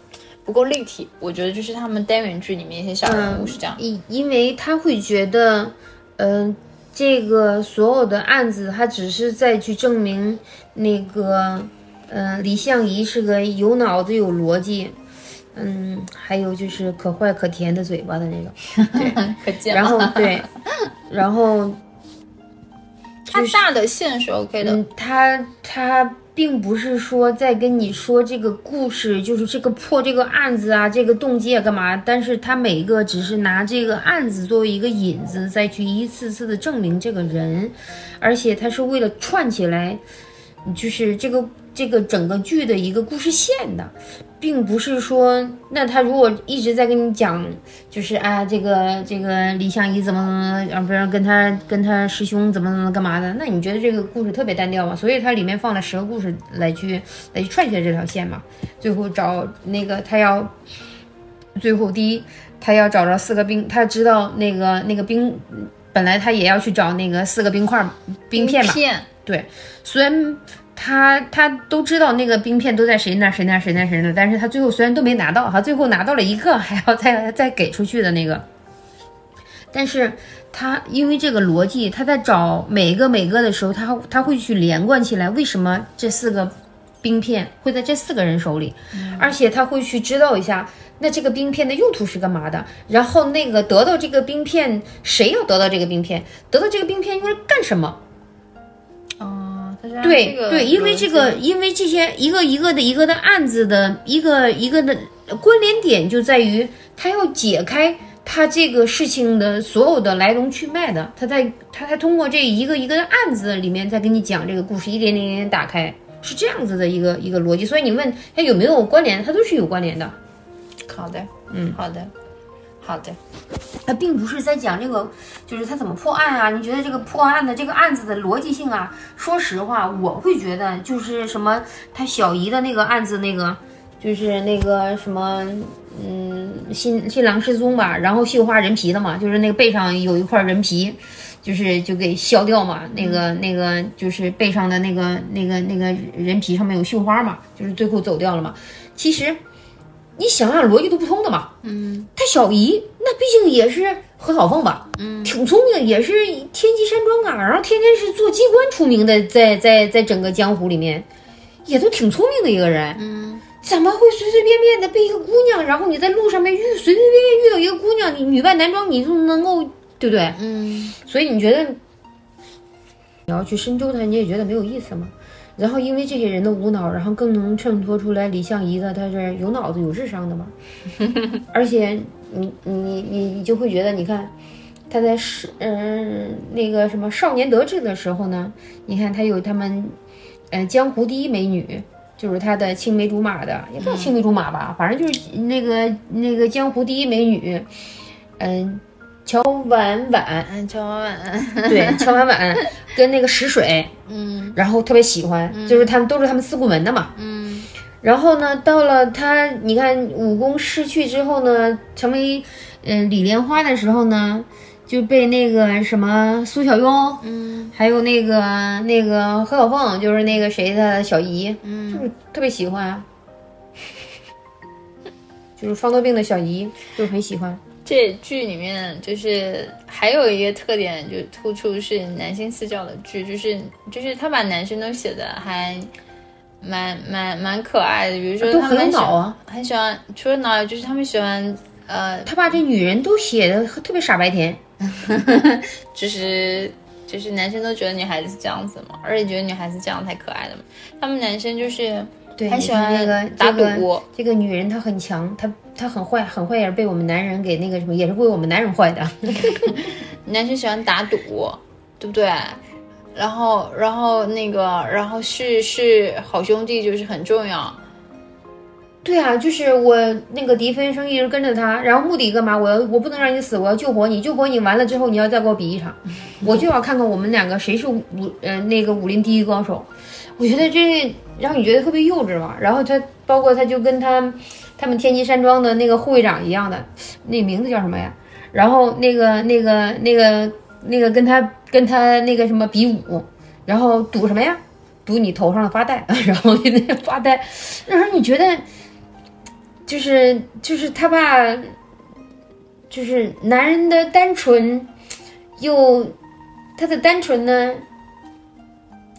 不够立体，我觉得就是他们单元剧里面一些小人物是这样，因因为他会觉得，嗯。这个所有的案子，他只是在去证明那个，嗯，李相夷是个有脑子、有逻辑，嗯，还有就是可坏可甜的嘴巴的那种，对，然后对，然后他大的线是 OK 的，他他。并不是说在跟你说这个故事，就是这个破这个案子啊，这个动机啊干嘛？但是他每一个只是拿这个案子作为一个引子，再去一次次的证明这个人，而且他是为了串起来，就是这个。这个整个剧的一个故事线的，并不是说，那他如果一直在跟你讲，就是啊，这个这个李相夷怎么怎么，啊，不是跟他跟他师兄怎么怎么干嘛的？那你觉得这个故事特别单调吗？所以它里面放了十个故事来去来去串起来这条线嘛。最后找那个他要，最后第一他要找着四个冰，他知道那个那个冰，本来他也要去找那个四个冰块冰片嘛。对，虽然。他他都知道那个冰片都在谁那谁那谁那谁那，但是他最后虽然都没拿到，哈，最后拿到了一个，还要再再给出去的那个，但是他因为这个逻辑，他在找每个每个的时候，他他会去连贯起来，为什么这四个冰片会在这四个人手里，而且他会去知道一下。那这个冰片的用途是干嘛的？然后那个得到这个冰片，谁要得到这个冰片？得到这个冰片用来干什么？哦，对对，因为这个，因为这些一个一个的一个的案子的一个一个的关联点就在于，他要解开他这个事情的所有的来龙去脉的，他在他才通过这一个一个的案子里面再给你讲这个故事，一点点点点打开，是这样子的一个一个逻辑。所以你问他有没有关联，他都是有关联的。好的，嗯，好的，好的，他并不是在讲这个，就是他怎么破案啊？你觉得这个破案的这个案子的逻辑性啊？说实话，我会觉得就是什么，他小姨的那个案子，那个就是那个什么，嗯，新新郎失踪吧，然后绣花人皮的嘛，就是那个背上有一块人皮，就是就给削掉嘛，那个那个就是背上的那个那个那个人皮上面有绣花嘛，就是最后走掉了嘛。其实。你想想逻辑都不通的嘛。嗯，他小姨那毕竟也是何小凤吧，嗯，挺聪明，也是天机山庄啊，然后天天是做机关出名的，在在在整个江湖里面，也都挺聪明的一个人。嗯，怎么会随随便便的被一个姑娘，然后你在路上面遇随随便便遇到一个姑娘，你女扮男装，你就能够对不对？嗯，所以你觉得你要去深究它，你也觉得没有意思吗？然后因为这些人的无脑，然后更能衬托出来李相夷的他是有脑子有智商的嘛。而且你你你你就会觉得，你看他在是嗯那个什么少年得志的时候呢，你看他有他们呃江湖第一美女，就是他的青梅竹马的，也不叫青梅竹马吧，反正就是那个那个江湖第一美女，嗯。乔婉婉，嗯，乔婉婉，对，乔婉婉跟那个石水，嗯。然后特别喜欢，就是他们都是他们四顾门的嘛。嗯。然后呢，到了他，你看武功失去之后呢，成为嗯、呃李莲花的时候呢，就被那个什么苏小庸，嗯。还有那个那个何小凤，就是那个谁的小姨，嗯。就嗯，是特别喜欢，就是方多病的小姨，就是很喜欢。这剧里面就是还有一个特点，就突出是男性视角的剧，就是就是他把男生都写的还蛮蛮蛮可爱的，比如说都很有他们喜欢脑啊，很喜欢，除了脑，就是他们喜欢呃，他把这女人都写的特别傻白甜。就是就是男生都觉得女孩子是这样子嘛，而且觉得女孩子这样才可爱的嘛，他们男生就是对，很喜欢那个打这个赌这个女人她很强，她她很坏，很坏也是被我们男人给那个什么，也是为我们男人坏的。男生喜欢打赌，对不对？然后，然后那个，然后是是好兄弟，就是很重要。对啊，就是我那个狄飞生一直跟着他，然后目的干嘛？我要我不能让你死，我要救活你，救活你完了之后，你要再给我比一场，我就要看看我们两个谁是武呃那个武林第一高手。我觉得这让你觉得特别幼稚嘛。然后他包括他就跟他他们天机山庄的那个护卫长一样的，那名字叫什么呀？然后那个那个那个那个跟他跟他那个什么比武，然后赌什么呀？赌你头上的发带，然后那个发带，那时候你觉得。就是就是他爸，就是男人的单纯，又他的单纯呢，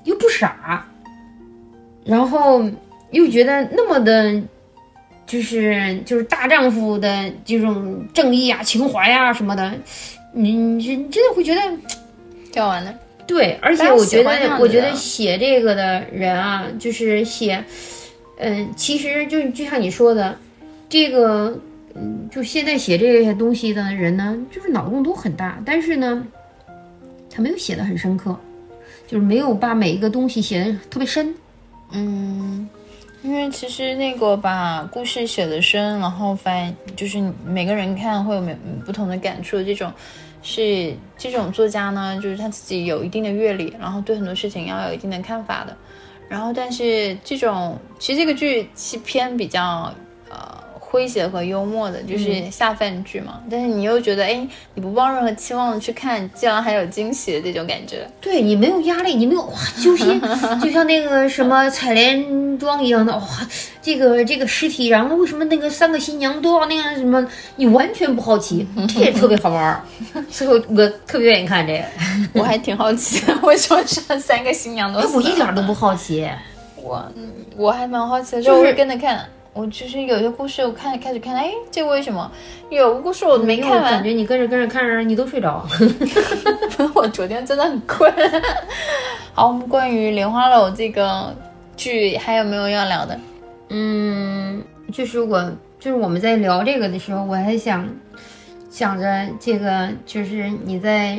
又不傻，然后又觉得那么的，就是就是大丈夫的这种正义啊、情怀啊什么的，你你真的会觉得讲完了，对，而且我觉得，我觉得写这个的人啊，就是写，嗯、其实就就像你说的，这个，嗯，就现在写这些东西的人呢，就是脑洞都很大，但是呢，他没有写的很深刻，就是没有把每一个东西写的特别深。嗯，因为其实那个把故事写的深，然后反就是每个人看会有每不同的感触，这种是这种作家呢，就是他自己有一定的阅历，然后对很多事情要有一定的看法的。然后，但是这种其实这个剧其偏比较呃诙谐和幽默的，就是下饭剧嘛。但是你又觉得，哎，你不抱任何期望去看，竟然还有惊喜的这种感觉。对你没有压力，你没有哇揪心，就像那个什么采莲庄一样的哇，这个这个尸体，然后为什么那个三个新娘都要那样什么？你完全不好奇，这也特别好玩儿，所以我我特别愿意看这个。我还挺好奇，为什么是三个新娘都死了？我一点都不好奇，我嗯我还蛮好奇的，就就是是跟着看。我其实有些故事，我看开始看，哎，这个为什么？有个故事我没看完感，觉你跟着跟着看着你都睡着。我昨天真的很困。好，我们关于《莲花楼》这个剧还有没有要聊的？嗯，就是我就是我们在聊这个的时候，我还想想着这个，就是你在，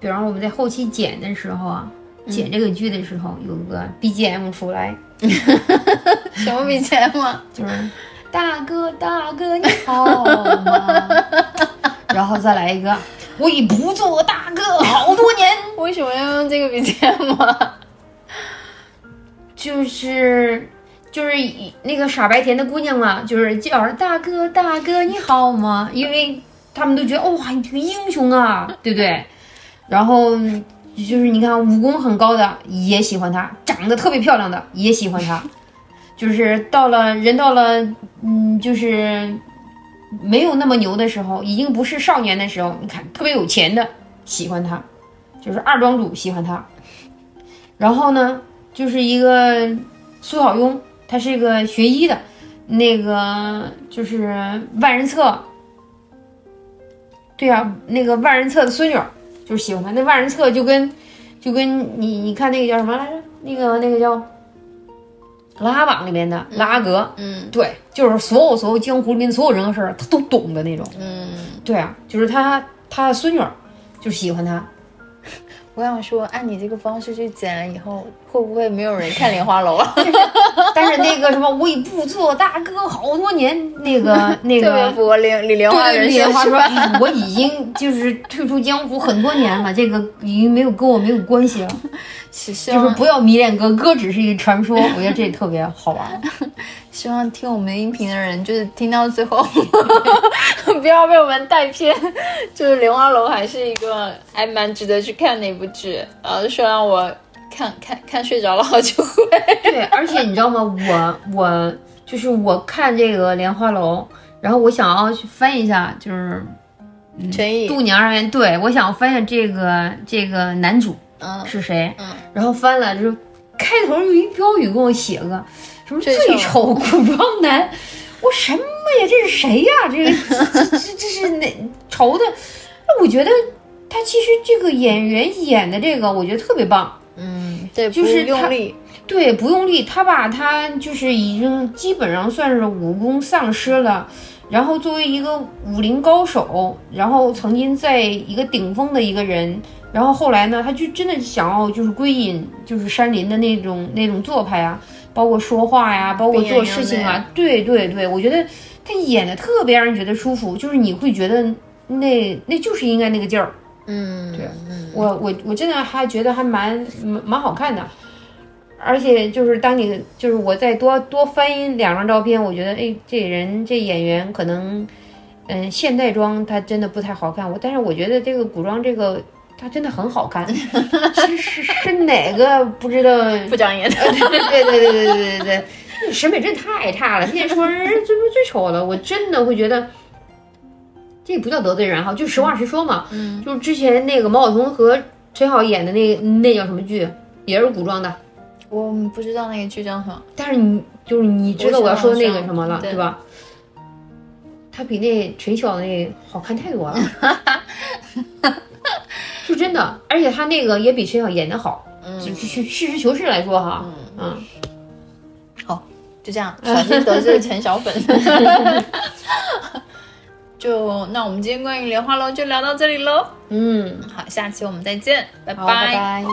比方我们在后期剪的时候啊，剪这个剧的时候，有个 BGM 出来，什么 BGM 啊？就是大哥大哥你好吗？然后再来一个，我已不做大哥好多年，为什么要用这个 BGM 啊？就是。就是以那个傻白甜的姑娘啊，就是叫着大哥大哥你好吗？因为他们都觉得哇，你这个英雄啊，对不对？然后就是你看武功很高的也喜欢他，长得特别漂亮的也喜欢他，就是到了人到了嗯，就是没有那么牛的时候，已经不是少年的时候，你看特别有钱的喜欢他，就是二庄主喜欢他，然后呢，就是一个苏小庸。他是一个学医的，那个就是万人策，对呀、那个万人策的孙女就是喜欢他。那万人册就跟就跟你你看那个叫什么来着？那个那个叫《琅琊榜》里面的拉阿格，嗯对，就是所有所有江湖里面所有人和事儿他都懂的那种。嗯，对啊，就是他他的孙女儿就喜欢他。我想说，按你这个方式去剪了以后，会不会没有人看《莲花楼》啊？但是那个什么，我已不做大哥好多年，那个 那特别个。符合莲李莲花对对，人李莲花说：“设是吧？哎，我已经就是退出江湖很多年了，这个已经没有跟我没有关系了，就是不要迷恋哥，哥只是一个传说。我觉得这特别好玩。希望听我们音频的人，就是听到最后，不要被我们带偏。就是《莲花楼》还是一个还蛮值得去看的一部剧，然后说让我看看看睡着了好久会。对，而且你知道吗？我我就是我看这个《莲花楼》，然后我想要去翻一下，就是陈毅，度娘而言，对我想要翻一下这个这个男主嗯是谁，嗯，然后翻了，就是开头有一标语给我写个什么最最丑丑古装男，我什么呀？这是谁呀？这个这这这是哪丑的？那我觉得他其实这个演员演的这个，我觉得特别棒。嗯，对，就是他用力，对，不用力，他把他就是已经基本上算是武功丧失了，然后作为一个武林高手，然后曾经在一个顶峰的一个人，然后后来呢，他就真的想要就是归隐，就是山林的那种那种做派啊，包括说话呀，包括做事情啊，对对对，我觉得他演的特别让人觉得舒服，就是你会觉得那那就是应该那个劲儿。嗯，对嗯，我我我真的还觉得还蛮蛮蛮好看的，而且就是当你就是我再多多翻一两张照片，我觉得哎，这人这演员可能，嗯，现代装他真的不太好看，我但是我觉得这个古装这个他真的很好看，是是是哪个不知道？不长眼。的，呃对对对对对对对对，你审美真太差了！现在说人最不最丑了，我真的会觉得，这不叫得罪人哈，就实话实说嘛。嗯，就是之前那个毛晓彤和陈好演的那那叫什么剧，也是古装的，我不知道那个剧叫什么，但是你就是你知道我要说的那个什么了，对对吧？他比那陈晓那好看太多了，就真的，而且他那个也比陈晓演的好，嗯就就实事求是来说哈，嗯。好就这样，小心得罪陈小粉。就那我们今天关于莲花楼就聊到这里喽。嗯，好，下期我们再见，拜拜。